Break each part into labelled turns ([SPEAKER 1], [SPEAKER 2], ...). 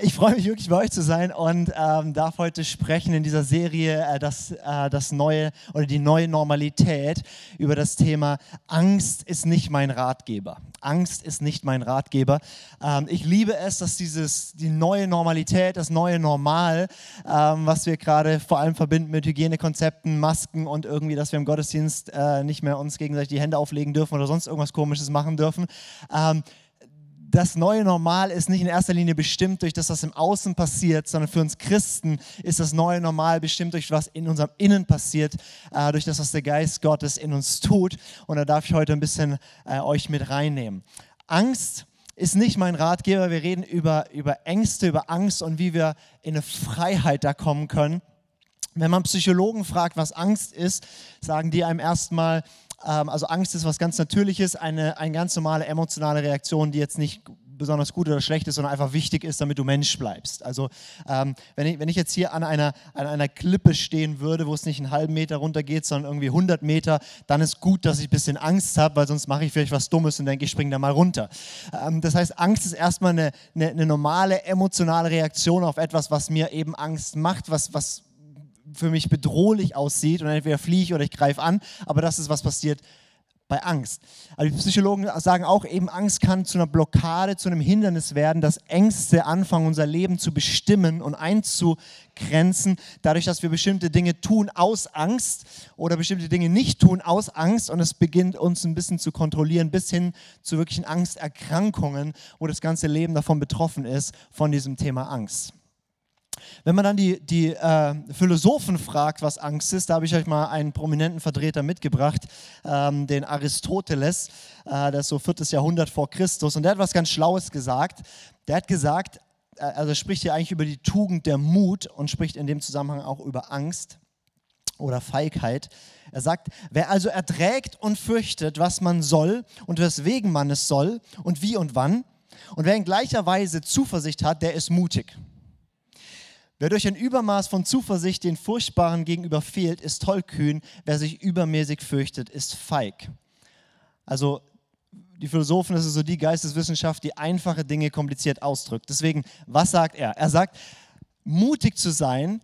[SPEAKER 1] Ich freue mich wirklich bei euch zu sein und ähm, darf heute sprechen in dieser Serie äh, das, äh, das neue oder die neue Normalität über das Thema Angst ist nicht mein Ratgeber. Angst ist nicht mein Ratgeber. Ähm, ich liebe es, dass dieses die neue Normalität, das neue Normal, ähm, was wir gerade vor allem verbinden mit Hygienekonzepten, Masken und irgendwie, dass wir im Gottesdienst äh, nicht mehr uns gegenseitig die Hände auflegen dürfen oder sonst irgendwas Komisches machen dürfen ähm, das neue Normal ist nicht in erster Linie bestimmt durch das, was im Außen passiert, sondern für uns Christen ist das neue Normal bestimmt durch was in unserem Innen passiert, äh, durch das, was der Geist Gottes in uns tut. Und da darf ich heute ein bisschen äh, euch mit reinnehmen. Angst ist nicht mein Ratgeber. Wir reden über, über Ängste, über Angst und wie wir in eine Freiheit da kommen können. Wenn man Psychologen fragt, was Angst ist, sagen die einem erstmal, also Angst ist was ganz Natürliches, eine, eine ganz normale emotionale Reaktion, die jetzt nicht besonders gut oder schlecht ist, sondern einfach wichtig ist, damit du Mensch bleibst. Also ähm, wenn, ich, wenn ich jetzt hier an einer, an einer Klippe stehen würde, wo es nicht einen halben Meter runter geht, sondern irgendwie 100 Meter, dann ist gut, dass ich ein bisschen Angst habe, weil sonst mache ich vielleicht was Dummes und denke, ich springe da mal runter. Ähm, das heißt, Angst ist erstmal eine, eine, eine normale emotionale Reaktion auf etwas, was mir eben Angst macht, was, was für mich bedrohlich aussieht und entweder fliehe ich oder ich greife an, aber das ist, was passiert bei Angst. Also die Psychologen sagen auch eben, Angst kann zu einer Blockade, zu einem Hindernis werden, dass Ängste anfangen, unser Leben zu bestimmen und einzugrenzen, dadurch, dass wir bestimmte Dinge tun aus Angst oder bestimmte Dinge nicht tun aus Angst und es beginnt uns ein bisschen zu kontrollieren, bis hin zu wirklichen Angsterkrankungen, wo das ganze Leben davon betroffen ist, von diesem Thema Angst. Wenn man dann die, die äh, Philosophen fragt, was Angst ist, da habe ich euch mal einen prominenten Vertreter mitgebracht, ähm, den Aristoteles, äh, der ist so viertes Jahrhundert vor Christus, und der hat was ganz Schlaues gesagt. Der hat gesagt, äh, also spricht hier eigentlich über die Tugend der Mut und spricht in dem Zusammenhang auch über Angst oder Feigheit. Er sagt, wer also erträgt und fürchtet, was man soll und weswegen man es soll und wie und wann, und wer in gleicher Weise Zuversicht hat, der ist mutig. Wer durch ein Übermaß von Zuversicht den Furchtbaren gegenüber fehlt, ist tollkühn. Wer sich übermäßig fürchtet, ist feig. Also die Philosophen, das ist so die Geisteswissenschaft, die einfache Dinge kompliziert ausdrückt. Deswegen, was sagt er? Er sagt, mutig zu sein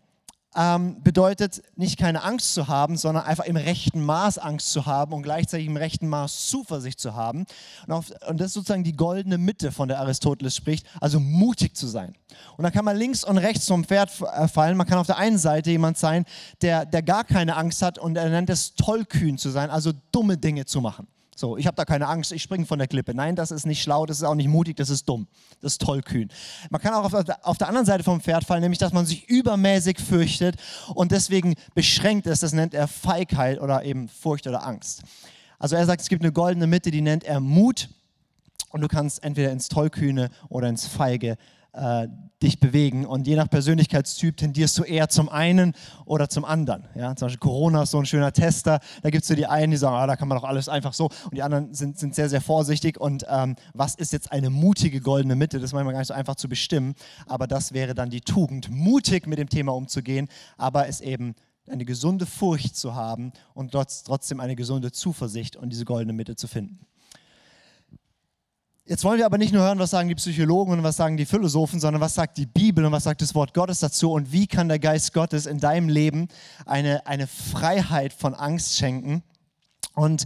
[SPEAKER 1] ähm, bedeutet nicht keine Angst zu haben, sondern einfach im rechten Maß Angst zu haben und gleichzeitig im rechten Maß Zuversicht zu haben. Und, auf, und das ist sozusagen die goldene Mitte, von der Aristoteles spricht, also mutig zu sein. Und da kann man links und rechts vom Pferd äh, fallen. Man kann auf der einen Seite jemand sein, der, der gar keine Angst hat und er nennt es tollkühn zu sein, also dumme Dinge zu machen. So, ich habe da keine Angst, ich springe von der Klippe. Nein, das ist nicht schlau, das ist auch nicht mutig, das ist dumm. Das ist tollkühn. Man kann auch auf der, auf der anderen Seite vom Pferd fallen, nämlich dass man sich übermäßig fürchtet und deswegen beschränkt ist. Das nennt er Feigheit oder eben Furcht oder Angst. Also er sagt, es gibt eine goldene Mitte, die nennt er Mut. Und du kannst entweder ins Tollkühne oder ins Feige äh, dich bewegen. Und je nach Persönlichkeitstyp tendierst du eher zum einen oder zum anderen. Ja? Zum Beispiel Corona ist so ein schöner Tester. Da gibt es so die einen, die sagen, ah, da kann man doch alles einfach so. Und die anderen sind, sind sehr, sehr vorsichtig. Und ähm, was ist jetzt eine mutige goldene Mitte? Das ist manchmal gar nicht so einfach zu bestimmen. Aber das wäre dann die Tugend, mutig mit dem Thema umzugehen, aber es eben eine gesunde Furcht zu haben und trotzdem eine gesunde Zuversicht und diese goldene Mitte zu finden. Jetzt wollen wir aber nicht nur hören, was sagen die Psychologen und was sagen die Philosophen, sondern was sagt die Bibel und was sagt das Wort Gottes dazu und wie kann der Geist Gottes in deinem Leben eine, eine Freiheit von Angst schenken. Und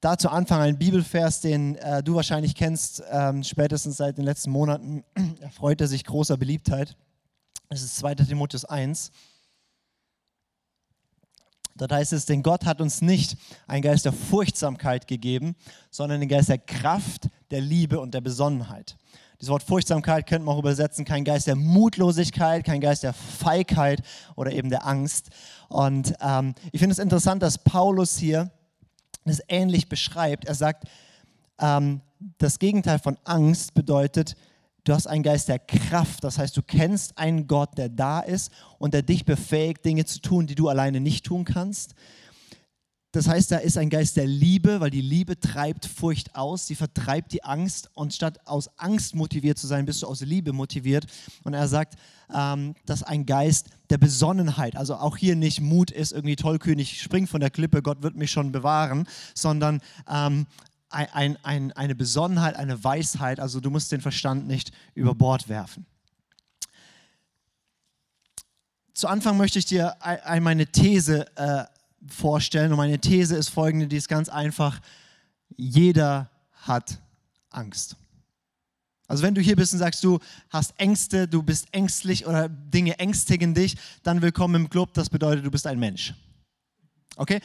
[SPEAKER 1] dazu anfangen ein Bibelvers, den äh, du wahrscheinlich kennst, ähm, spätestens seit den letzten Monaten, erfreut er sich großer Beliebtheit. Es ist 2. Timotheus 1. Dort heißt es, denn Gott hat uns nicht einen Geist der Furchtsamkeit gegeben, sondern den Geist der Kraft, der Liebe und der Besonnenheit. Dieses Wort Furchtsamkeit könnte man auch übersetzen, kein Geist der Mutlosigkeit, kein Geist der Feigheit oder eben der Angst. Und ähm, ich finde es interessant, dass Paulus hier das ähnlich beschreibt. Er sagt, ähm, das Gegenteil von Angst bedeutet, du hast einen Geist der Kraft. Das heißt, du kennst einen Gott, der da ist und der dich befähigt, Dinge zu tun, die du alleine nicht tun kannst. Das heißt, da ist ein Geist der Liebe, weil die Liebe treibt Furcht aus, sie vertreibt die Angst und statt aus Angst motiviert zu sein, bist du aus Liebe motiviert. Und er sagt, ähm, dass ein Geist der Besonnenheit, also auch hier nicht Mut ist irgendwie tollkühnig, spring von der Klippe, Gott wird mich schon bewahren, sondern ähm, ein, ein, eine Besonnenheit, eine Weisheit, also du musst den Verstand nicht über Bord werfen. zu Anfang möchte ich dir einmal meine These äh, vorstellen. Und meine These ist folgende, die ist ganz einfach. Jeder hat Angst. Also wenn du hier bist und sagst, du hast Ängste, du bist ängstlich oder Dinge ängstigen dich, dann willkommen im Club. Das bedeutet, du bist ein Mensch. Okay?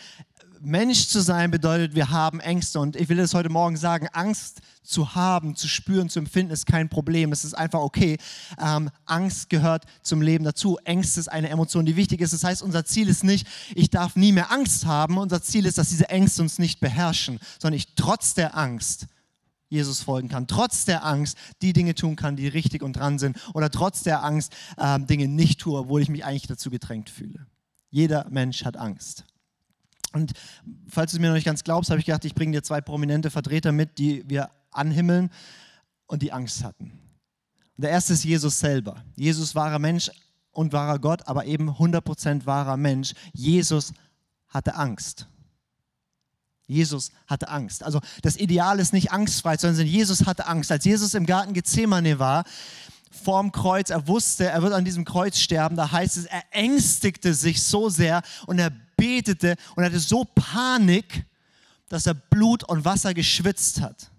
[SPEAKER 1] Mensch zu sein bedeutet, wir haben Ängste. Und ich will das heute Morgen sagen, Angst zu haben, zu spüren, zu empfinden, ist kein Problem. Es ist einfach okay. Ähm, Angst gehört zum Leben dazu. Ängste ist eine Emotion, die wichtig ist. Das heißt, unser Ziel ist nicht, ich darf nie mehr Angst haben. Unser Ziel ist, dass diese Ängste uns nicht beherrschen, sondern ich trotz der Angst Jesus folgen kann, trotz der Angst die Dinge tun kann, die richtig und dran sind, oder trotz der Angst äh, Dinge nicht tue, obwohl ich mich eigentlich dazu gedrängt fühle. Jeder Mensch hat Angst. Und falls du es mir noch nicht ganz glaubst, habe ich gedacht, ich bringe dir zwei prominente Vertreter mit, die wir anhimmeln und die Angst hatten. Der erste ist Jesus selber. Jesus wahrer Mensch und wahrer Gott, aber eben 100% wahrer Mensch. Jesus hatte Angst. Jesus hatte Angst. Also das Ideal ist nicht angstfrei, sondern Jesus hatte Angst. Als Jesus im Garten Gethsemane war, vorm Kreuz, er wusste, er wird an diesem Kreuz sterben, da heißt es, er ängstigte sich so sehr und er betete und hatte so Panik, dass er Blut und Wasser geschwitzt hat.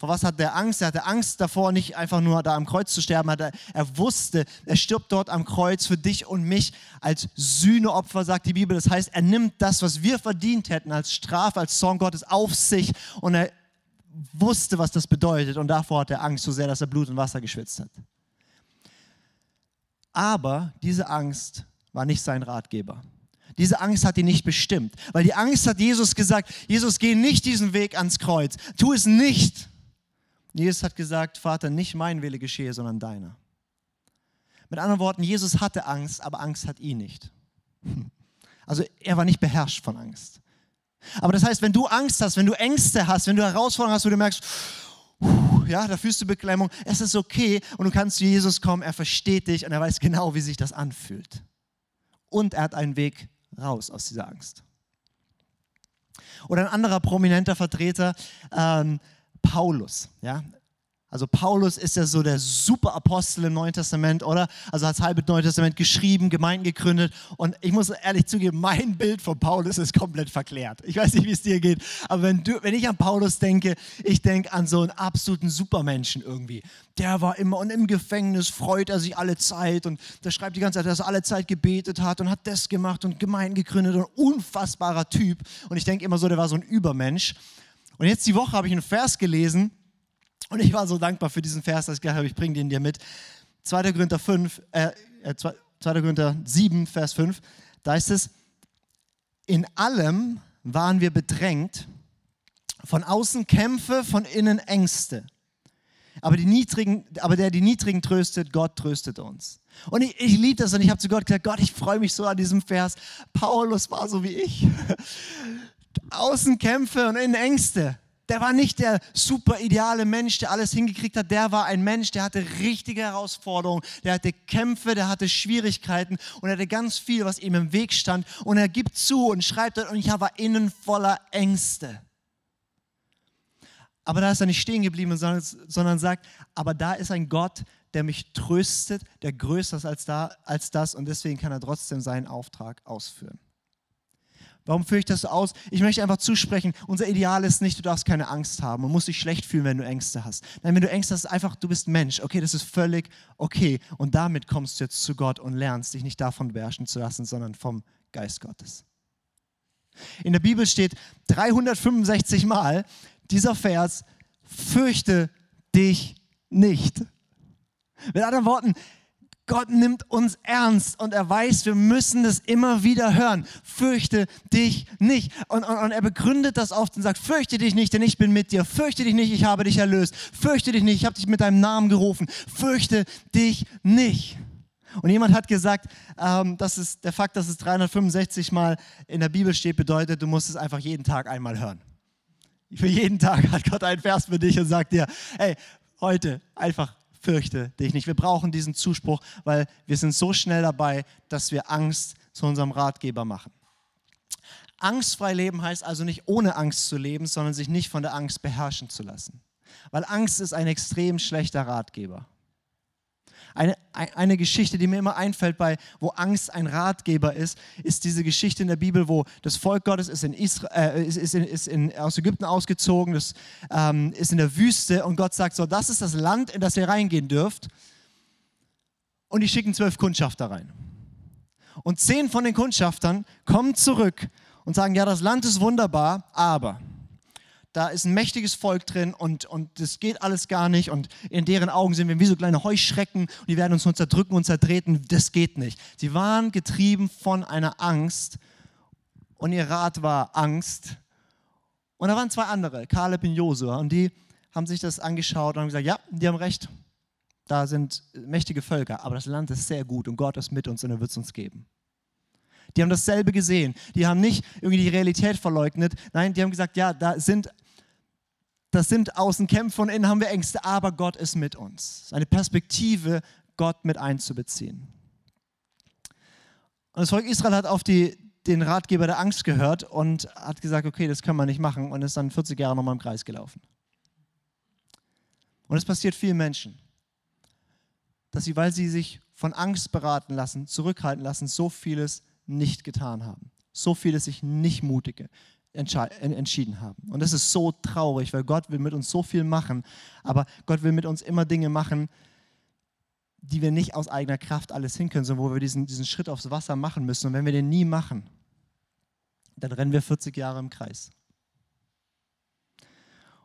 [SPEAKER 1] Vor was hat er Angst? Er hatte Angst davor, nicht einfach nur da am Kreuz zu sterben. Er, wusste, er stirbt dort am Kreuz für dich und mich als Sühneopfer, sagt die Bibel. Das heißt, er nimmt das, was wir verdient hätten, als Strafe, als Zorn Gottes auf sich und er wusste, was das bedeutet. Und davor hat er Angst so sehr, dass er Blut und Wasser geschwitzt hat. Aber diese Angst war nicht sein Ratgeber. Diese Angst hat ihn nicht bestimmt, weil die Angst hat Jesus gesagt, Jesus, geh nicht diesen Weg ans Kreuz, tu es nicht. Jesus hat gesagt, Vater, nicht mein Wille geschehe, sondern deiner. Mit anderen Worten, Jesus hatte Angst, aber Angst hat ihn nicht. Also er war nicht beherrscht von Angst. Aber das heißt, wenn du Angst hast, wenn du Ängste hast, wenn du Herausforderungen hast, wo du merkst, ja, da fühlst du Beklemmung, es ist okay und du kannst zu Jesus kommen, er versteht dich und er weiß genau, wie sich das anfühlt. Und er hat einen Weg raus aus dieser Angst. Oder ein anderer prominenter Vertreter, ähm, Paulus. Ja? Also Paulus ist ja so der Superapostel im Neuen Testament, oder? Also hat das halbe Neue Testament geschrieben, Gemeinden gegründet. Und ich muss ehrlich zugeben, mein Bild von Paulus ist komplett verklärt. Ich weiß nicht, wie es dir geht, aber wenn, du, wenn ich an Paulus denke, ich denke an so einen absoluten Supermenschen irgendwie. Der war immer und im Gefängnis freut er sich alle Zeit und der schreibt die ganze Zeit, dass er alle Zeit gebetet hat und hat das gemacht und Gemeinden gegründet und unfassbarer Typ. Und ich denke immer so, der war so ein Übermensch. Und jetzt die Woche habe ich einen Vers gelesen und ich war so dankbar für diesen Vers, dass ich gedacht habe, ich bringe den dir mit. 2. Korinther 5, äh, 2. Äh, Korinther 7, Vers 5, da ist es, in allem waren wir bedrängt, von außen Kämpfe, von innen Ängste. Aber, die Niedrigen, aber der die Niedrigen tröstet, Gott tröstet uns. Und ich, ich liebe das und ich habe zu Gott gesagt, Gott, ich freue mich so an diesem Vers. Paulus war so wie ich. Außenkämpfe und Innenängste. Der war nicht der super ideale Mensch, der alles hingekriegt hat. Der war ein Mensch, der hatte richtige Herausforderungen, der hatte Kämpfe, der hatte Schwierigkeiten und er hatte ganz viel, was ihm im Weg stand. Und er gibt zu und schreibt und ich war innen voller Ängste. Aber da ist er nicht stehen geblieben, sondern, sondern sagt, aber da ist ein Gott, der mich tröstet, der größer ist als, da, als das und deswegen kann er trotzdem seinen Auftrag ausführen. Warum führe ich das so aus? Ich möchte einfach zusprechen, unser Ideal ist nicht, du darfst keine Angst haben und musst dich schlecht fühlen, wenn du Ängste hast. Nein, wenn du Ängste hast, einfach, du bist Mensch. Okay, das ist völlig okay. Und damit kommst du jetzt zu Gott und lernst, dich nicht davon beherrschen zu lassen, sondern vom Geist Gottes. In der Bibel steht 365 Mal dieser Vers, fürchte dich nicht. Mit anderen Worten, Gott nimmt uns ernst und er weiß, wir müssen das immer wieder hören. Fürchte dich nicht. Und, und, und, er begründet das oft und sagt, fürchte dich nicht, denn ich bin mit dir. Fürchte dich nicht, ich habe dich erlöst. Fürchte dich nicht, ich habe dich mit deinem Namen gerufen. Fürchte dich nicht. Und jemand hat gesagt, ähm, dass es, der Fakt, dass es 365 Mal in der Bibel steht, bedeutet, du musst es einfach jeden Tag einmal hören. Für jeden Tag hat Gott einen Vers für dich und sagt dir, hey, heute einfach fürchte dich nicht. Wir brauchen diesen Zuspruch, weil wir sind so schnell dabei, dass wir Angst zu unserem Ratgeber machen. Angstfrei leben heißt also nicht ohne Angst zu leben, sondern sich nicht von der Angst beherrschen zu lassen. Weil Angst ist ein extrem schlechter Ratgeber. Eine, eine Geschichte, die mir immer einfällt, bei, wo Angst ein Ratgeber ist, ist diese Geschichte in der Bibel, wo das Volk Gottes ist, in Israel, äh, ist, ist, in, ist in, aus Ägypten ausgezogen, das ähm, ist in der Wüste und Gott sagt so, das ist das Land, in das ihr reingehen dürft. Und die schicken zwölf Kundschafter rein. Und zehn von den Kundschaftern kommen zurück und sagen, ja, das Land ist wunderbar, aber da ist ein mächtiges Volk drin und, und das geht alles gar nicht und in deren Augen sind wir wie so kleine Heuschrecken und die werden uns nur zerdrücken und zertreten. Das geht nicht. Sie waren getrieben von einer Angst und ihr Rat war Angst. Und da waren zwei andere, Kaleb und Josua, und die haben sich das angeschaut und haben gesagt, ja, die haben recht. Da sind mächtige Völker, aber das Land ist sehr gut und Gott ist mit uns und er wird es uns geben. Die haben dasselbe gesehen. Die haben nicht irgendwie die Realität verleugnet. Nein, die haben gesagt, ja, da sind, das sind Außenkämpfe und innen haben wir Ängste, aber Gott ist mit uns. Eine Perspektive, Gott mit einzubeziehen. Und das Volk Israel hat auf die, den Ratgeber der Angst gehört und hat gesagt, okay, das können wir nicht machen und ist dann 40 Jahre nochmal im Kreis gelaufen. Und es passiert vielen Menschen, dass sie, weil sie sich von Angst beraten lassen, zurückhalten lassen, so vieles nicht getan haben. So viele sich nicht mutige entschieden haben. Und das ist so traurig, weil Gott will mit uns so viel machen, aber Gott will mit uns immer Dinge machen, die wir nicht aus eigener Kraft alles hinkönnen, sondern wo wir diesen, diesen Schritt aufs Wasser machen müssen. Und wenn wir den nie machen, dann rennen wir 40 Jahre im Kreis.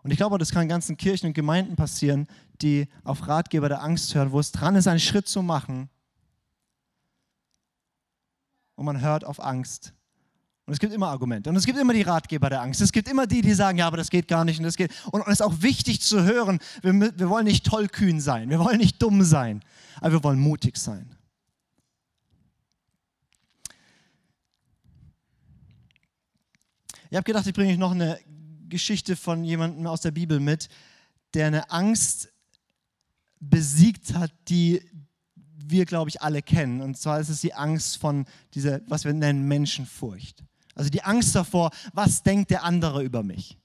[SPEAKER 1] Und ich glaube, das kann in ganzen Kirchen und Gemeinden passieren, die auf Ratgeber der Angst hören, wo es dran ist, einen Schritt zu machen, und man hört auf Angst. Und es gibt immer Argumente. Und es gibt immer die Ratgeber der Angst. Es gibt immer die, die sagen, ja, aber das geht gar nicht. Und das geht. Und, es ist auch wichtig zu hören, wir, wir wollen nicht tollkühn sein. Wir wollen nicht dumm sein. Aber wir wollen mutig sein. Ich habe gedacht, ich bringe euch noch eine Geschichte von jemandem aus der Bibel mit, der eine Angst besiegt hat, die, wir, glaube ich, alle kennen. Und zwar ist es die Angst von dieser, was wir nennen, Menschenfurcht. Also die Angst davor, was denkt der andere über mich?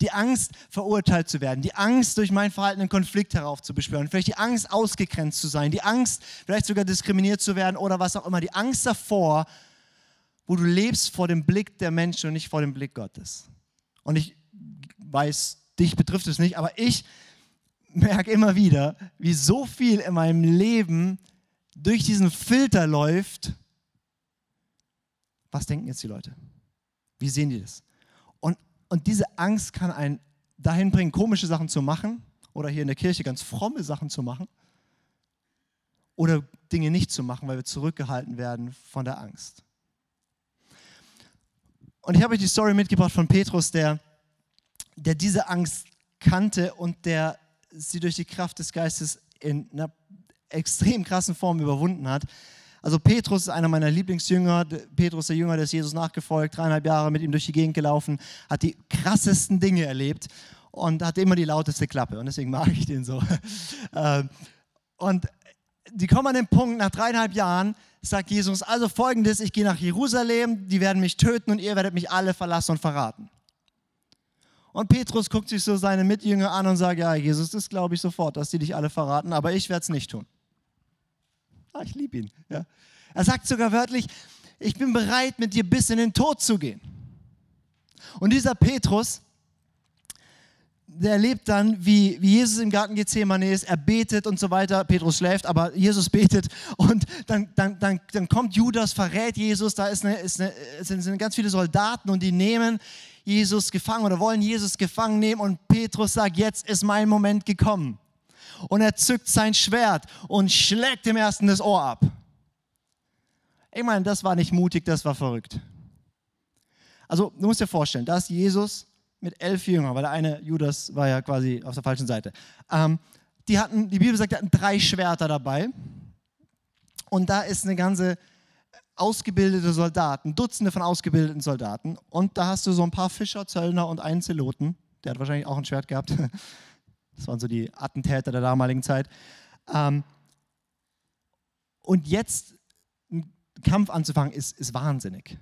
[SPEAKER 1] Die Angst, verurteilt zu werden, die Angst, durch mein Verhalten einen Konflikt heraufzubeschwören, vielleicht die Angst, ausgegrenzt zu sein, die Angst, vielleicht sogar diskriminiert zu werden oder was auch immer, die Angst davor, wo du lebst vor dem Blick der Menschen und nicht vor dem Blick Gottes. Und ich weiß, dich betrifft es nicht, aber ich merke immer wieder, wie so viel in meinem Leben durch diesen Filter läuft. Was denken jetzt die Leute? Wie sehen die das? Und, und diese Angst kann einen dahin bringen, komische Sachen zu machen oder hier in der Kirche ganz fromme Sachen zu machen oder Dinge nicht zu machen, weil wir zurückgehalten werden von der Angst. Und ich habe euch die Story mitgebracht von Petrus, der, der diese Angst kannte und der sie durch die Kraft des Geistes in einer extrem krassen Form überwunden hat. Also Petrus ist einer meiner Lieblingsjünger. Petrus, der Jünger, der ist Jesus nachgefolgt, dreieinhalb Jahre mit ihm durch die Gegend gelaufen, hat die krassesten Dinge erlebt und hat immer die lauteste Klappe. Und deswegen mag ich den so. Ähm, und die kommen an den Punkt, nach dreieinhalb Jahren sagt Jesus, also folgendes, ich gehe nach Jerusalem, die werden mich töten und ihr werdet mich alle verlassen und verraten. Und Petrus guckt sich so seine Mitjünger an und sagt, ja, Jesus, das glaube ich sofort, dass die dich alle verraten, aber ich werde es nicht tun. Ah, ich liebe ihn. Ja. Er sagt sogar wörtlich, ich bin bereit, mit dir bis in den Tod zu gehen. Und dieser Petrus, der erlebt dann, wie, wie Jesus im Garten Gethsemane ist, er betet und so weiter. Petrus schläft, aber Jesus betet. Und dann, dann, dann, dann kommt Judas, verrät Jesus, da ist eine, ist eine, sind, sind ganz viele Soldaten und die nehmen Jesus gefangen oder wollen Jesus gefangen nehmen und Petrus sagt, jetzt ist mein Moment gekommen. Und er zückt sein Schwert und schlägt dem ersten das Ohr ab. Ich meine, das war nicht mutig, das war verrückt. Also, du musst dir vorstellen, da ist Jesus mit elf Jüngern, weil der eine Judas war ja quasi auf der falschen Seite. Ähm, die hatten, die Bibel sagt, die hatten drei Schwerter dabei. Und da ist eine ganze ausgebildete Soldaten, Dutzende von ausgebildeten Soldaten. Und da hast du so ein paar Fischer, Zöllner und einen Zeloten. Der hat wahrscheinlich auch ein Schwert gehabt. Das waren so die Attentäter der damaligen Zeit. Ähm, und jetzt einen Kampf anzufangen, ist, ist wahnsinnig.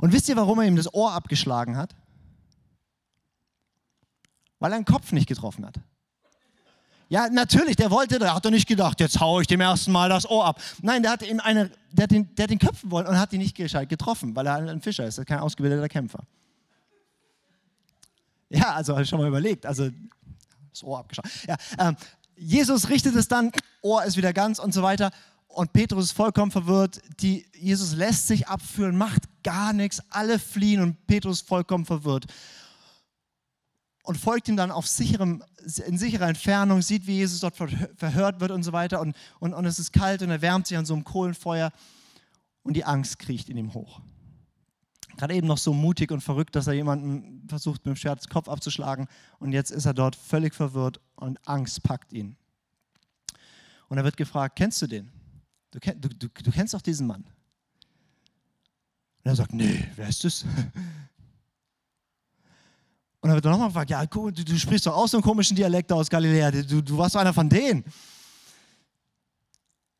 [SPEAKER 1] Und wisst ihr, warum er ihm das Ohr abgeschlagen hat? Weil er einen Kopf nicht getroffen hat. Ja, natürlich, der wollte, der hat er nicht gedacht, jetzt haue ich dem ersten Mal das Ohr ab. Nein, der hat, ihm eine, der hat, den, der hat den köpfen wollen und hat ihn nicht gescheit getroffen, weil er ein Fischer ist, kein ausgebildeter Kämpfer. Ja, also schon mal überlegt, also das Ohr abgeschaut. Ja, ähm, Jesus richtet es dann, Ohr ist wieder ganz und so weiter. Und Petrus ist vollkommen verwirrt. Die, Jesus lässt sich abführen, macht gar nichts, alle fliehen und Petrus ist vollkommen verwirrt. Und folgt ihm dann auf sicherem, in sicherer Entfernung, sieht, wie Jesus dort verhört wird und so weiter. Und, und, und es ist kalt und er wärmt sich an so einem Kohlenfeuer und die Angst kriecht in ihm hoch. Gerade eben noch so mutig und verrückt, dass er jemanden versucht, mit dem Schwert Kopf abzuschlagen. Und jetzt ist er dort völlig verwirrt und Angst packt ihn. Und er wird gefragt: Kennst du den? Du, du, du, du kennst doch diesen Mann. Und er sagt: Nee, wer ist das? Und dann wird er nochmal gefragt: Ja, du, du sprichst doch auch so einen komischen Dialekt aus Galiläa. Du, du warst doch einer von denen.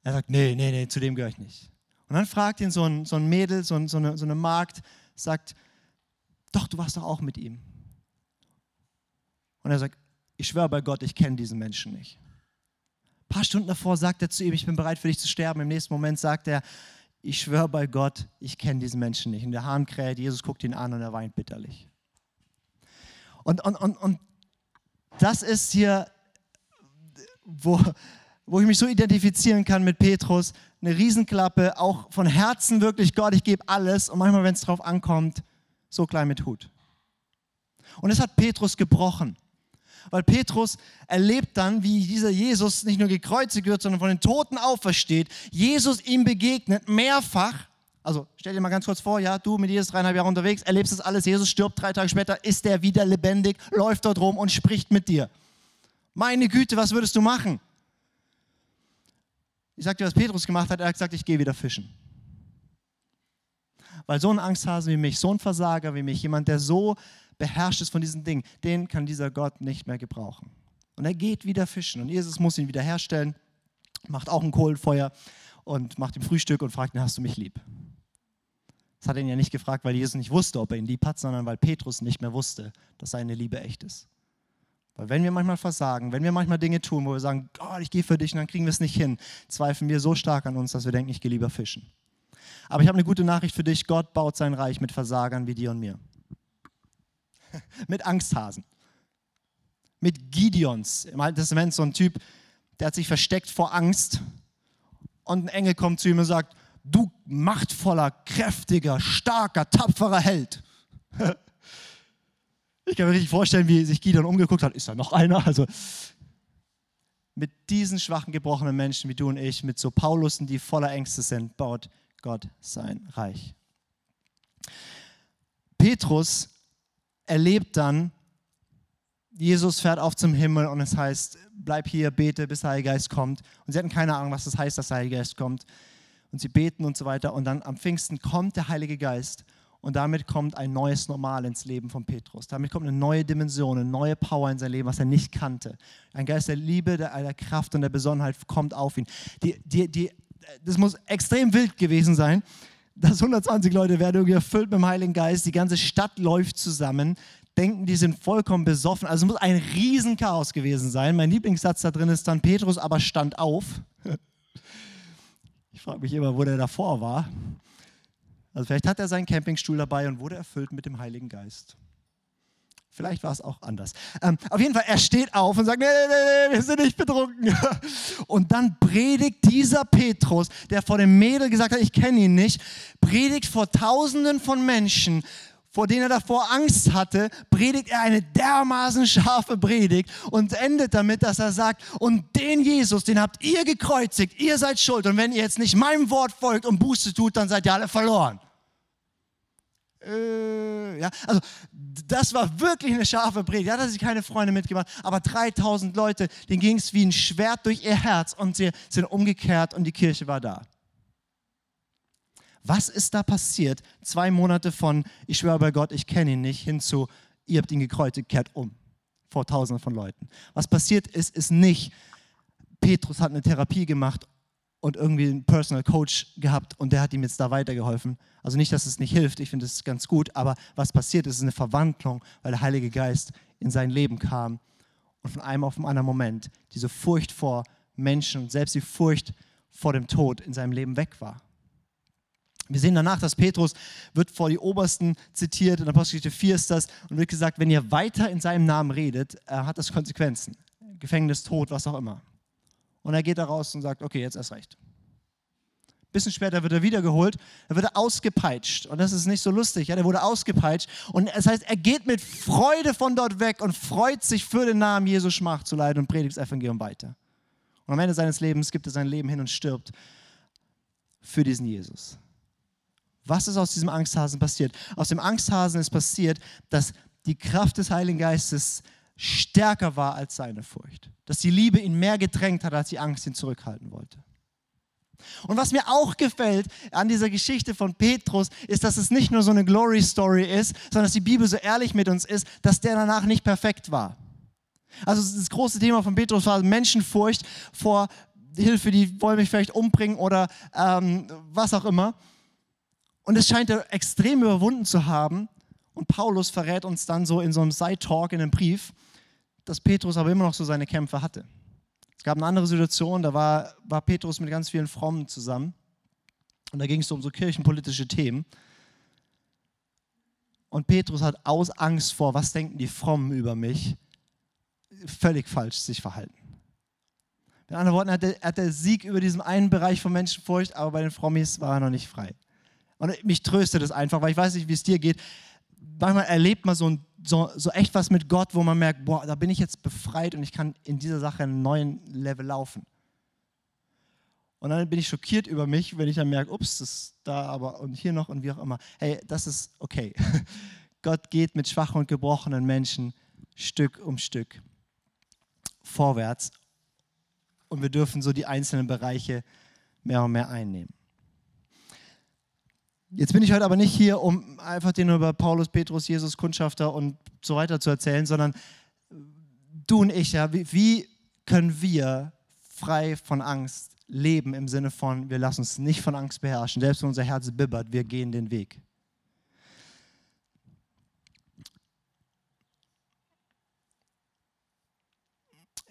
[SPEAKER 1] Er sagt: Nee, nee, nee, zu dem gehöre ich nicht. Und dann fragt ihn so ein, so ein Mädel, so, ein, so, eine, so eine Magd, sagt, doch, du warst doch auch mit ihm. Und er sagt, ich schwöre bei Gott, ich kenne diesen Menschen nicht. Ein paar Stunden davor sagt er zu ihm, ich bin bereit für dich zu sterben. Im nächsten Moment sagt er, ich schwöre bei Gott, ich kenne diesen Menschen nicht. Und der Hahn kräht, Jesus guckt ihn an und er weint bitterlich. Und, und, und, und das ist hier, wo, wo ich mich so identifizieren kann mit Petrus, eine Riesenklappe, auch von Herzen wirklich, Gott, ich gebe alles und manchmal, wenn es drauf ankommt, so klein mit Hut. Und es hat Petrus gebrochen. Weil Petrus erlebt dann, wie dieser Jesus nicht nur gekreuzigt wird, sondern von den Toten aufersteht. Jesus ihm begegnet mehrfach. Also stell dir mal ganz kurz vor, ja, du mit Jesus dreieinhalb Jahre unterwegs, erlebst das alles, Jesus stirbt, drei Tage später ist er wieder lebendig, läuft dort rum und spricht mit dir. Meine Güte, was würdest du machen? Ich sag dir, was Petrus gemacht hat. Er hat gesagt, ich gehe wieder fischen. Weil so ein Angsthase wie mich, so ein Versager wie mich, jemand, der so beherrscht ist von diesen Dingen, den kann dieser Gott nicht mehr gebrauchen. Und er geht wieder fischen. Und Jesus muss ihn wieder herstellen, macht auch ein Kohlenfeuer und macht ihm Frühstück und fragt ihn, hast du mich lieb? Das hat er ihn ja nicht gefragt, weil Jesus nicht wusste, ob er ihn lieb hat, sondern weil Petrus nicht mehr wusste, dass seine Liebe echt ist. Weil wenn wir manchmal versagen, wenn wir manchmal Dinge tun, wo wir sagen, Gott, ich gehe für dich und dann kriegen wir es nicht hin, zweifeln wir so stark an uns, dass wir denken, ich gehe lieber fischen. Aber ich habe eine gute Nachricht für dich. Gott baut sein Reich mit Versagern wie dir und mir. mit Angsthasen. Mit Gideons. Im Alten Testament so ein Typ, der hat sich versteckt vor Angst und ein Engel kommt zu ihm und sagt, du machtvoller, kräftiger, starker, tapferer Held. Ich kann mir richtig vorstellen, wie sich Gideon umgeguckt hat. Ist da noch einer? Also mit diesen schwachen, gebrochenen Menschen wie du und ich, mit so Paulusen, die voller Ängste sind, baut Gott sein Reich. Petrus erlebt dann, Jesus fährt auf zum Himmel und es heißt, bleib hier, bete, bis der Heilige Geist kommt. Und sie hatten keine Ahnung, was das heißt, dass der Heilige Geist kommt. Und sie beten und so weiter. Und dann am Pfingsten kommt der Heilige Geist und damit kommt ein neues Normal ins Leben von Petrus. Damit kommt eine neue Dimension, eine neue Power in sein Leben, was er nicht kannte. Ein Geist der Liebe, der, der Kraft und der Besonnenheit kommt auf ihn. Die, die, die, das muss extrem wild gewesen sein. dass 120 Leute werden irgendwie erfüllt mit dem Heiligen Geist. Die ganze Stadt läuft zusammen. Denken, die sind vollkommen besoffen. Also es muss ein Riesenchaos gewesen sein. Mein Lieblingssatz da drin ist dann: Petrus aber stand auf. Ich frage mich immer, wo der davor war. Also vielleicht hat er seinen Campingstuhl dabei und wurde erfüllt mit dem Heiligen Geist. Vielleicht war es auch anders. Ähm, auf jeden Fall, er steht auf und sagt, nee, nee, nee, wir sind nicht betrunken. Und dann predigt dieser Petrus, der vor dem Mädel gesagt hat, ich kenne ihn nicht, predigt vor Tausenden von Menschen, vor denen er davor Angst hatte, predigt er eine dermaßen scharfe Predigt und endet damit, dass er sagt, und den Jesus, den habt ihr gekreuzigt, ihr seid schuld. Und wenn ihr jetzt nicht meinem Wort folgt und Buße tut, dann seid ihr alle verloren. Äh, ja, also das war wirklich eine scharfe Predigt. Da hat sich keine Freunde mitgemacht, aber 3000 Leute, denen ging es wie ein Schwert durch ihr Herz und sie sind umgekehrt und die Kirche war da. Was ist da passiert? Zwei Monate von, ich schwöre bei Gott, ich kenne ihn nicht, hin zu, ihr habt ihn gekreuzigt, kehrt um. Vor tausenden von Leuten. Was passiert ist, ist nicht, Petrus hat eine Therapie gemacht und irgendwie einen Personal Coach gehabt und der hat ihm jetzt da weitergeholfen. Also nicht, dass es nicht hilft, ich finde es ganz gut, aber was passiert ist, ist eine Verwandlung, weil der Heilige Geist in sein Leben kam Und von einem auf den anderen Moment diese Furcht vor Menschen und selbst die Furcht vor dem Tod in seinem Leben weg war. Wir sehen danach, dass Petrus wird vor die Obersten zitiert, in Apostelgeschichte 4 ist das, und wird gesagt, wenn ihr weiter in seinem Namen redet, äh, hat das Konsequenzen. Gefängnis, Tod, was auch immer. Und er geht da raus und sagt, okay, jetzt erst recht. Ein bisschen später wird er wiedergeholt, da wird er ausgepeitscht. Und das ist nicht so lustig, ja, der wurde ausgepeitscht. Und das heißt, er geht mit Freude von dort weg und freut sich für den Namen Jesus Schmach zu leiden und predigt das Evangelium weiter. Und am Ende seines Lebens gibt er sein Leben hin und stirbt für diesen Jesus. Was ist aus diesem Angsthasen passiert? Aus dem Angsthasen ist passiert, dass die Kraft des Heiligen Geistes stärker war als seine Furcht. Dass die Liebe ihn mehr gedrängt hat, als die Angst ihn zurückhalten wollte. Und was mir auch gefällt an dieser Geschichte von Petrus, ist, dass es nicht nur so eine Glory Story ist, sondern dass die Bibel so ehrlich mit uns ist, dass der danach nicht perfekt war. Also das große Thema von Petrus war Menschenfurcht vor Hilfe, die wollen mich vielleicht umbringen oder ähm, was auch immer. Und es scheint er extrem überwunden zu haben. Und Paulus verrät uns dann so in so einem Side-Talk in einem Brief, dass Petrus aber immer noch so seine Kämpfe hatte. Es gab eine andere Situation, da war, war Petrus mit ganz vielen Frommen zusammen. Und da ging es um so kirchenpolitische Themen. Und Petrus hat aus Angst vor, was denken die Frommen über mich, völlig falsch sich verhalten. Mit anderen Worten hat er, hat der Sieg über diesen einen Bereich von Menschenfurcht, aber bei den Frommis war er noch nicht frei. Und mich tröstet es einfach, weil ich weiß nicht, wie es dir geht. Manchmal erlebt man so, ein, so, so echt was mit Gott, wo man merkt, boah, da bin ich jetzt befreit und ich kann in dieser Sache einen neuen Level laufen. Und dann bin ich schockiert über mich, wenn ich dann merke, ups, das ist da aber und hier noch und wie auch immer. Hey, das ist okay. Gott geht mit schwachen und gebrochenen Menschen Stück um Stück vorwärts und wir dürfen so die einzelnen Bereiche mehr und mehr einnehmen. Jetzt bin ich heute aber nicht hier, um einfach nur über Paulus, Petrus, Jesus, Kundschafter und so weiter zu erzählen, sondern du und ich, ja, wie, wie können wir frei von Angst leben im Sinne von, wir lassen uns nicht von Angst beherrschen, selbst wenn unser Herz bibbert, wir gehen den Weg.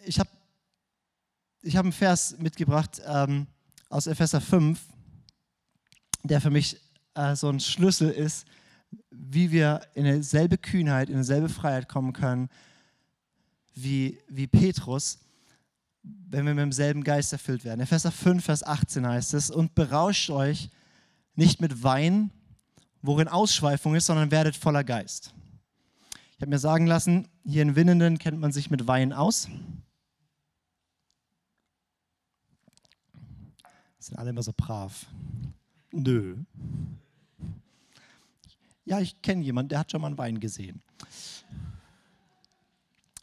[SPEAKER 1] Ich habe ich hab einen Vers mitgebracht ähm, aus Epheser 5, der für mich äh, so ein Schlüssel ist, wie wir in dieselbe Kühnheit, in dieselbe Freiheit kommen können wie, wie Petrus, wenn wir mit demselben Geist erfüllt werden. Epheser 5, Vers 18 heißt es, und berauscht euch nicht mit Wein, worin Ausschweifung ist, sondern werdet voller Geist. Ich habe mir sagen lassen, hier in Winnenden kennt man sich mit Wein aus. Sind alle immer so brav. Nö. Ja, ich kenne jemanden, der hat schon mal einen Wein gesehen.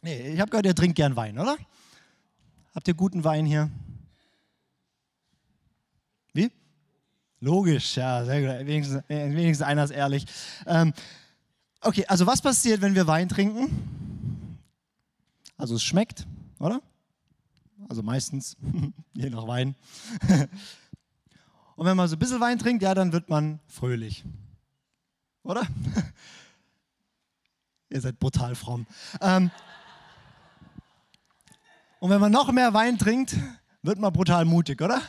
[SPEAKER 1] Nee, ich habe gehört, ihr trinkt gern Wein, oder? Habt ihr guten Wein hier? Wie? Logisch, ja, sehr gut. Wenigstens, wenigstens einer ist ehrlich. Ähm, okay, also was passiert, wenn wir Wein trinken? Also es schmeckt, oder? Also meistens, je nach Wein. Und wenn man so ein bisschen Wein trinkt, ja, dann wird man fröhlich oder? Ihr seid brutal fromm. Ähm, und wenn man noch mehr Wein trinkt, wird man brutal mutig, oder?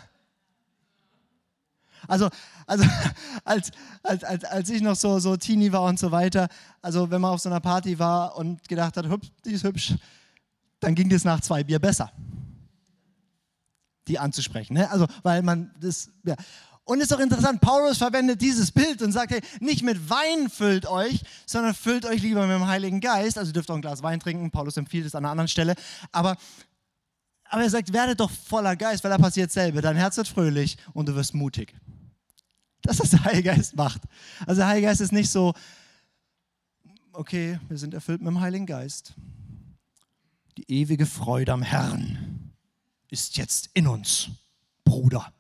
[SPEAKER 1] Also, also als, als, als, als ich noch so, so Teenie war und so weiter, also wenn man auf so einer Party war und gedacht hat, die ist hübsch, dann ging das nach zwei Bier besser, die anzusprechen. Ne? Also, weil man das, ja. Und ist doch interessant, Paulus verwendet dieses Bild und sagt, hey, nicht mit Wein füllt euch, sondern füllt euch lieber mit dem Heiligen Geist. Also ihr dürft auch ein Glas Wein trinken, Paulus empfiehlt es an einer anderen Stelle. Aber, aber er sagt, werde doch voller Geist, weil da passiert selber. Dein Herz wird fröhlich und du wirst mutig. Das ist, was der Heilige Geist macht. Also der Heilige Geist ist nicht so, okay, wir sind erfüllt mit dem Heiligen Geist. Die ewige Freude am Herrn ist jetzt in uns, Bruder.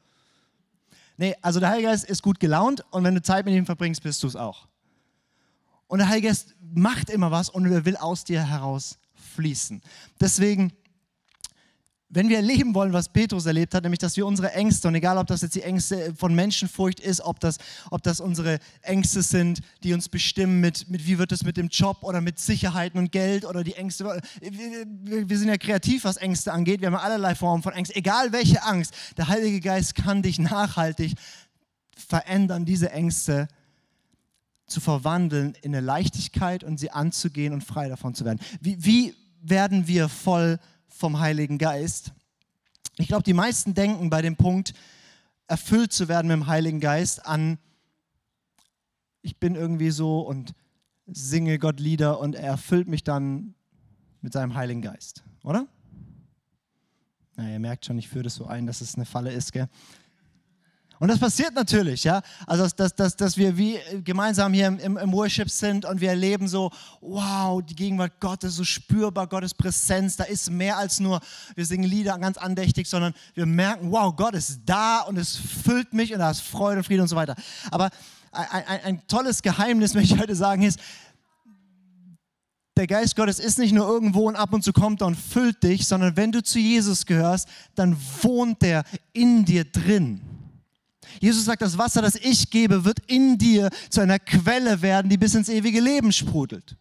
[SPEAKER 1] Nee, also der Heilige Geist ist gut gelaunt und wenn du Zeit mit ihm verbringst, bist du es auch. Und der Heilige Geist macht immer was und er will aus dir heraus fließen. Deswegen wenn wir erleben wollen, was Petrus erlebt hat, nämlich dass wir unsere Ängste, und egal ob das jetzt die Ängste von Menschenfurcht ist, ob das, ob das unsere Ängste sind, die uns bestimmen, mit, mit wie wird es mit dem Job oder mit Sicherheiten und Geld oder die Ängste. Wir, wir sind ja kreativ, was Ängste angeht. Wir haben allerlei Formen von Ängsten. Egal welche Angst, der Heilige Geist kann dich nachhaltig verändern, diese Ängste zu verwandeln in eine Leichtigkeit und sie anzugehen und frei davon zu werden. Wie, wie werden wir voll vom Heiligen Geist. Ich glaube, die meisten denken bei dem Punkt, erfüllt zu werden mit dem Heiligen Geist an, ich bin irgendwie so und singe Gott Lieder und er erfüllt mich dann mit seinem Heiligen Geist, oder? Na, ihr merkt schon, ich führe das so ein, dass es eine Falle ist, gell? Und das passiert natürlich, ja. Also, dass, dass, dass wir wie gemeinsam hier im, im Worship sind und wir erleben so, wow, die Gegenwart Gottes so spürbar, Gottes Präsenz, da ist mehr als nur, wir singen Lieder ganz andächtig, sondern wir merken, wow, Gott ist da und es füllt mich und da ist Freude und Friede und so weiter. Aber ein, ein, ein tolles Geheimnis, möchte ich heute sagen, ist, der Geist Gottes ist nicht nur irgendwo und ab und zu kommt er und füllt dich, sondern wenn du zu Jesus gehörst, dann wohnt er in dir drin. Jesus sagt, das Wasser, das ich gebe, wird in dir zu einer Quelle werden, die bis ins ewige Leben sprudelt.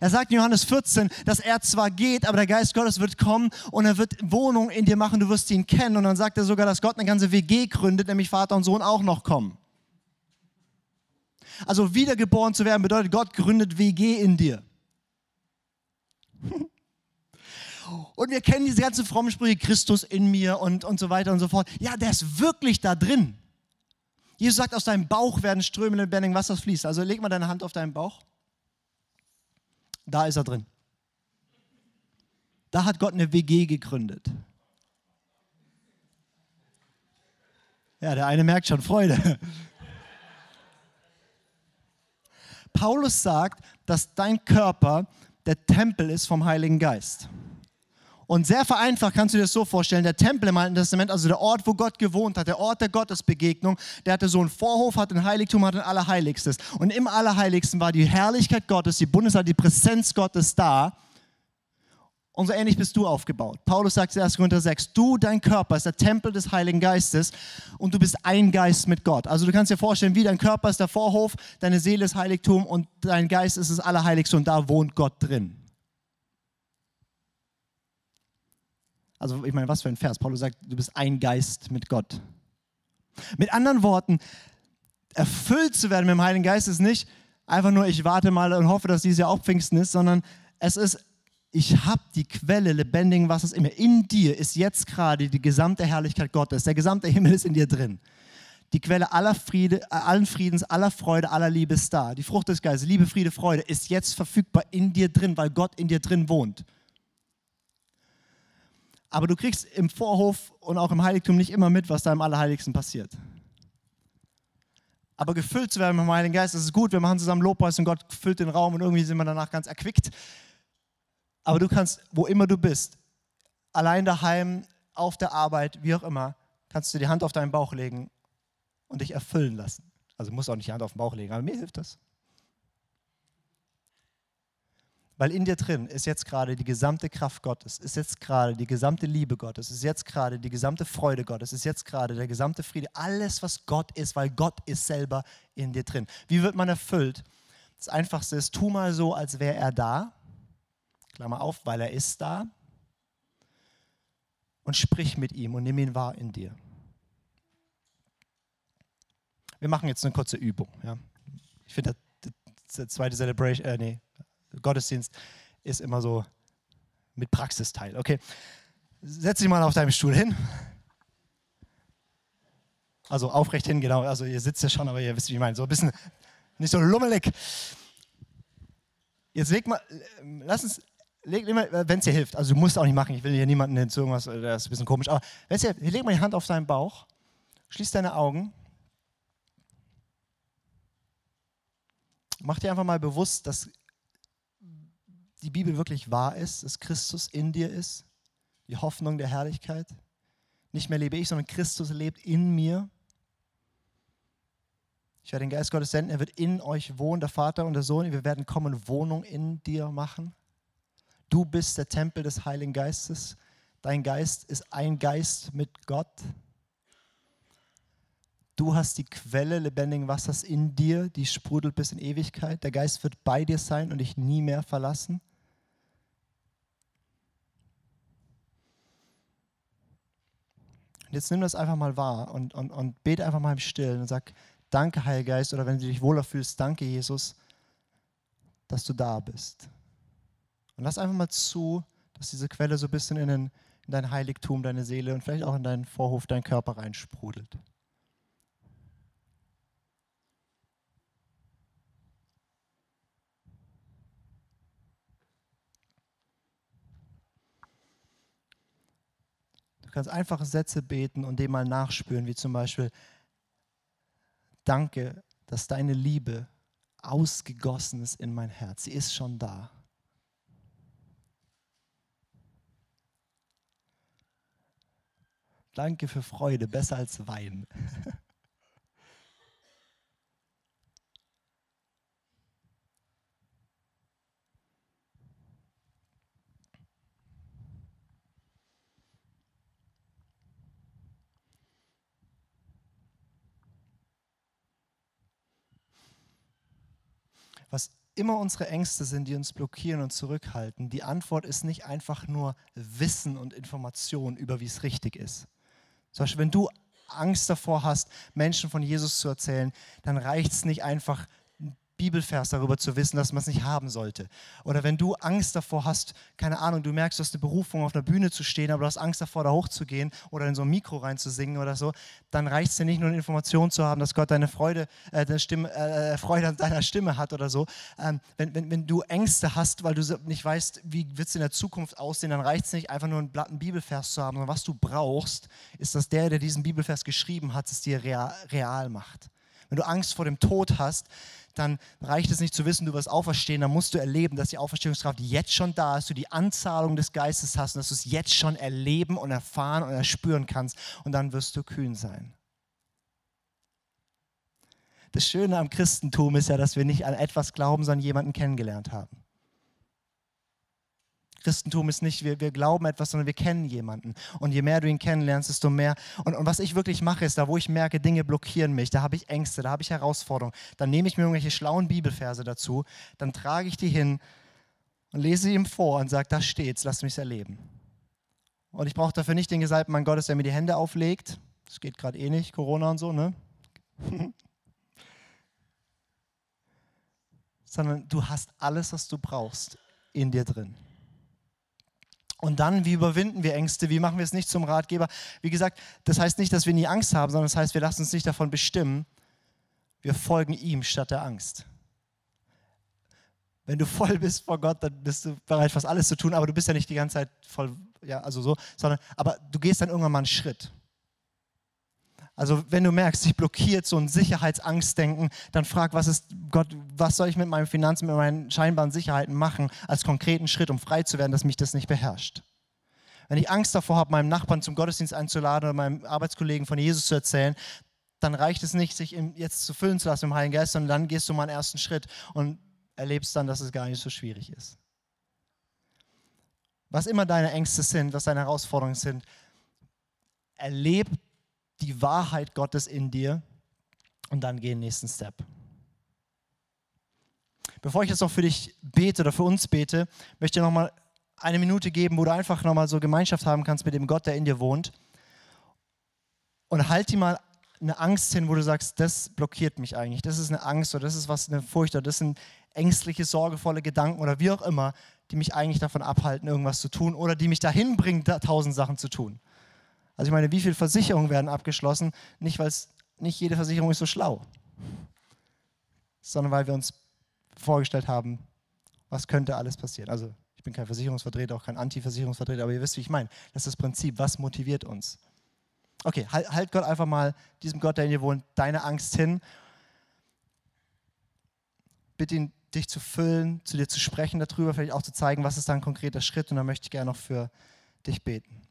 [SPEAKER 1] Er sagt in Johannes 14, dass er zwar geht, aber der Geist Gottes wird kommen und er wird Wohnung in dir machen, du wirst ihn kennen. Und dann sagt er sogar, dass Gott eine ganze WG gründet, nämlich Vater und Sohn auch noch kommen. Also wiedergeboren zu werden bedeutet, Gott gründet WG in dir. Und wir kennen diese ganzen frommen Sprüche, Christus in mir und, und so weiter und so fort. Ja, der ist wirklich da drin. Jesus sagt, aus deinem Bauch werden Ströme lebendigen Wassers fließen. Also leg mal deine Hand auf deinen Bauch. Da ist er drin. Da hat Gott eine WG gegründet. Ja, der eine merkt schon Freude. Paulus sagt, dass dein Körper der Tempel ist vom Heiligen Geist. Und sehr vereinfacht kannst du dir das so vorstellen, der Tempel im Alten Testament, also der Ort, wo Gott gewohnt hat, der Ort der Gottesbegegnung, der hatte so einen Vorhof, hatte ein Heiligtum, hatte ein Allerheiligstes. Und im Allerheiligsten war die Herrlichkeit Gottes, die Bundesheit, die Präsenz Gottes da. Und so ähnlich bist du aufgebaut. Paulus sagt in 1. Korinther 6, du, dein Körper ist der Tempel des Heiligen Geistes und du bist ein Geist mit Gott. Also du kannst dir vorstellen, wie dein Körper ist der Vorhof, deine Seele ist Heiligtum und dein Geist ist das Allerheiligste und da wohnt Gott drin. Also ich meine, was für ein Vers. Paulus sagt, du bist ein Geist mit Gott. Mit anderen Worten, erfüllt zu werden mit dem Heiligen Geist ist nicht einfach nur, ich warte mal und hoffe, dass dieses Jahr auch Pfingsten ist, sondern es ist, ich habe die Quelle lebendigen Wassers in mir. In dir ist jetzt gerade die gesamte Herrlichkeit Gottes. Der gesamte Himmel ist in dir drin. Die Quelle aller Friede, allen Friedens, aller Freude, aller Liebe ist da. Die Frucht des Geistes, Liebe, Friede, Freude ist jetzt verfügbar in dir drin, weil Gott in dir drin wohnt. Aber du kriegst im Vorhof und auch im Heiligtum nicht immer mit, was da im Allerheiligsten passiert. Aber gefüllt zu werden mit dem Heiligen Geist, das ist gut. Wir machen zusammen Lobpreis und Gott füllt den Raum und irgendwie sind wir danach ganz erquickt. Aber du kannst, wo immer du bist, allein daheim, auf der Arbeit, wie auch immer, kannst du die Hand auf deinen Bauch legen und dich erfüllen lassen. Also musst auch nicht die Hand auf den Bauch legen, aber mir hilft das. Weil in dir drin ist jetzt gerade die gesamte Kraft Gottes, ist jetzt gerade die gesamte Liebe Gottes, ist jetzt gerade die gesamte Freude Gottes, ist jetzt gerade der gesamte Friede, alles, was Gott ist, weil Gott ist selber in dir drin. Wie wird man erfüllt? Das Einfachste ist, tu mal so, als wäre er da. Klammer auf, weil er ist da. Und sprich mit ihm und nimm ihn wahr in dir. Wir machen jetzt eine kurze Übung. Ja. Ich finde, der zweite Celebration, äh, nee, Gottesdienst ist immer so mit Praxisteil. Okay, setz dich mal auf deinem Stuhl hin. Also aufrecht hin, genau. Also ihr sitzt ja schon, aber ihr wisst, wie ich meine. So ein bisschen, nicht so lummelig. Jetzt leg mal, lass uns, leg mal, wenn es dir hilft. Also du musst auch nicht machen. Ich will hier niemanden hin zu irgendwas, das ist ein bisschen komisch. Aber wenn es dir, leg mal die Hand auf deinen Bauch, schließ deine Augen. Mach dir einfach mal bewusst, dass die Bibel wirklich wahr ist, dass Christus in dir ist, die Hoffnung der Herrlichkeit. Nicht mehr lebe ich, sondern Christus lebt in mir. Ich werde den Geist Gottes senden, er wird in euch wohnen, der Vater und der Sohn. Wir werden kommen, Wohnung in dir machen. Du bist der Tempel des Heiligen Geistes, Dein Geist ist ein Geist mit Gott. Du hast die Quelle lebendigen Wassers in dir, die sprudelt bis in Ewigkeit. Der Geist wird bei dir sein und dich nie mehr verlassen. Jetzt nimm das einfach mal wahr und, und, und bete einfach mal im Stillen und sag, danke Heiliger Geist, oder wenn du dich wohler fühlst, danke Jesus, dass du da bist. Und lass einfach mal zu, dass diese Quelle so ein bisschen in, den, in dein Heiligtum, deine Seele und vielleicht auch in deinen Vorhof, deinen Körper reinsprudelt. Kannst einfache Sätze beten und dem mal nachspüren, wie zum Beispiel, danke, dass deine Liebe ausgegossen ist in mein Herz. Sie ist schon da. Danke für Freude, besser als Wein. was immer unsere Ängste sind, die uns blockieren und zurückhalten, die Antwort ist nicht einfach nur Wissen und Information über, wie es richtig ist. Zum Beispiel, wenn du Angst davor hast, Menschen von Jesus zu erzählen, dann reicht es nicht einfach, Bibelvers darüber zu wissen, dass man es nicht haben sollte. Oder wenn du Angst davor hast, keine Ahnung, du merkst, du hast eine Berufung, auf einer Bühne zu stehen, aber du hast Angst davor, da hochzugehen oder in so ein Mikro reinzusingen oder so, dann reicht es dir nicht nur eine Information zu haben, dass Gott deine Freude, äh, deine Stimme, äh, Freude an deiner Stimme hat oder so. Ähm, wenn, wenn, wenn du Ängste hast, weil du nicht weißt, wie wird es in der Zukunft aussehen, dann reicht es nicht einfach nur einen blatten Bibelvers zu haben, sondern was du brauchst, ist, dass der, der diesen Bibelvers geschrieben hat, es dir real, real macht. Wenn du Angst vor dem Tod hast, dann reicht es nicht zu wissen, du wirst auferstehen, dann musst du erleben, dass die Auferstehungskraft jetzt schon da ist, du die Anzahlung des Geistes hast und dass du es jetzt schon erleben und erfahren und erspüren kannst und dann wirst du kühn sein. Das Schöne am Christentum ist ja, dass wir nicht an etwas glauben, sondern jemanden kennengelernt haben. Christentum ist nicht, wir, wir glauben etwas, sondern wir kennen jemanden. Und je mehr du ihn kennenlernst, desto mehr. Und, und was ich wirklich mache, ist, da wo ich merke, Dinge blockieren mich, da habe ich Ängste, da habe ich Herausforderungen, dann nehme ich mir irgendwelche schlauen Bibelverse dazu, dann trage ich die hin und lese sie ihm vor und sage, da steht's, lass mich erleben. Und ich brauche dafür nicht den gesalbten Mann Gottes, der mir die Hände auflegt. Das geht gerade eh nicht, Corona und so, ne? Sondern du hast alles, was du brauchst, in dir drin. Und dann, wie überwinden wir Ängste? Wie machen wir es nicht zum Ratgeber? Wie gesagt, das heißt nicht, dass wir nie Angst haben, sondern das heißt, wir lassen uns nicht davon bestimmen. Wir folgen ihm statt der Angst. Wenn du voll bist vor Gott, dann bist du bereit, fast alles zu tun, aber du bist ja nicht die ganze Zeit voll, ja, also so, sondern, aber du gehst dann irgendwann mal einen Schritt. Also wenn du merkst, dich blockiert so ein Sicherheitsangstdenken, dann frag, was ist Gott, was soll ich mit meinen Finanzen, mit meinen scheinbaren Sicherheiten machen, als konkreten Schritt, um frei zu werden, dass mich das nicht beherrscht. Wenn ich Angst davor habe, meinem Nachbarn zum Gottesdienst einzuladen oder meinem Arbeitskollegen von Jesus zu erzählen, dann reicht es nicht, sich jetzt zu füllen zu lassen im Heiligen Geist, sondern dann gehst du mal einen ersten Schritt und erlebst dann, dass es gar nicht so schwierig ist. Was immer deine Ängste sind, was deine Herausforderungen sind, erleb die Wahrheit Gottes in dir und dann geh den nächsten Step. Bevor ich jetzt noch für dich bete oder für uns bete, möchte ich noch mal eine Minute geben, wo du einfach noch mal so Gemeinschaft haben kannst mit dem Gott, der in dir wohnt. Und halt dir mal eine Angst hin, wo du sagst, das blockiert mich eigentlich. Das ist eine Angst oder das ist was eine Furcht oder das sind ängstliche, sorgevolle Gedanken oder wie auch immer, die mich eigentlich davon abhalten, irgendwas zu tun oder die mich dahin bringen, tausend Sachen zu tun. Also ich meine, wie viele Versicherungen werden abgeschlossen? Nicht, weil nicht jede Versicherung ist so schlau, sondern weil wir uns vorgestellt haben, was könnte alles passieren. Also ich bin kein Versicherungsvertreter, auch kein Anti-Versicherungsvertreter, aber ihr wisst, wie ich meine. Das ist das Prinzip. Was motiviert uns? Okay, halt, halt Gott einfach mal, diesem Gott, der in dir wohnt, deine Angst hin. Bitte ihn, dich zu füllen, zu dir zu sprechen darüber, vielleicht auch zu zeigen, was ist da ein konkreter Schritt. Und dann möchte ich gerne noch für dich beten.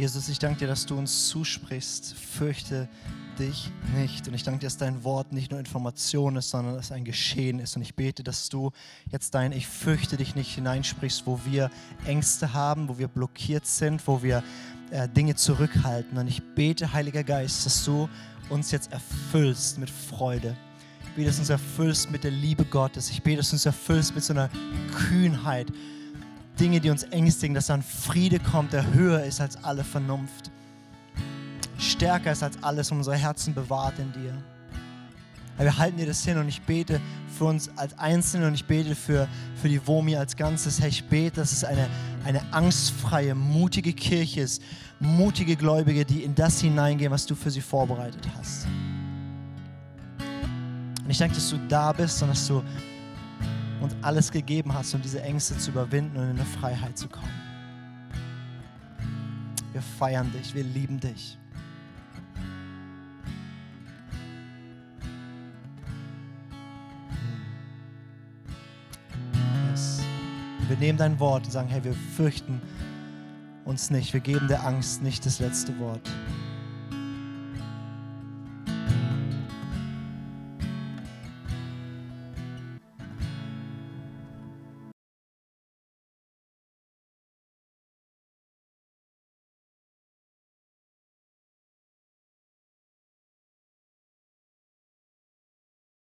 [SPEAKER 1] Jesus, ich danke dir, dass du uns zusprichst, fürchte dich nicht. Und ich danke dir, dass dein Wort nicht nur Information ist, sondern dass ein Geschehen ist. Und ich bete, dass du jetzt dein Ich fürchte dich nicht hineinsprichst, wo wir Ängste haben, wo wir blockiert sind, wo wir äh, Dinge zurückhalten. Und ich bete, Heiliger Geist, dass du uns jetzt erfüllst mit Freude. Ich bete, dass du uns erfüllst mit der Liebe Gottes. Ich bete, dass du uns erfüllst mit so einer Kühnheit. Dinge, die uns ängstigen, dass dann Friede kommt, der höher ist als alle Vernunft. Stärker ist als alles, unsere Herzen bewahrt in dir. wir halten dir das hin und ich bete für uns als Einzelne und ich bete für, für die Womi als Ganzes. Herr, ich bete, dass es eine, eine angstfreie, mutige Kirche ist, mutige Gläubige, die in das hineingehen, was du für sie vorbereitet hast. Und ich danke, dass du da bist und dass du uns alles gegeben hast, um diese Ängste zu überwinden und in eine Freiheit zu kommen. Wir feiern dich, wir lieben dich. Yes. Wir nehmen dein Wort und sagen, hey, wir fürchten uns nicht, wir geben der Angst nicht das letzte Wort.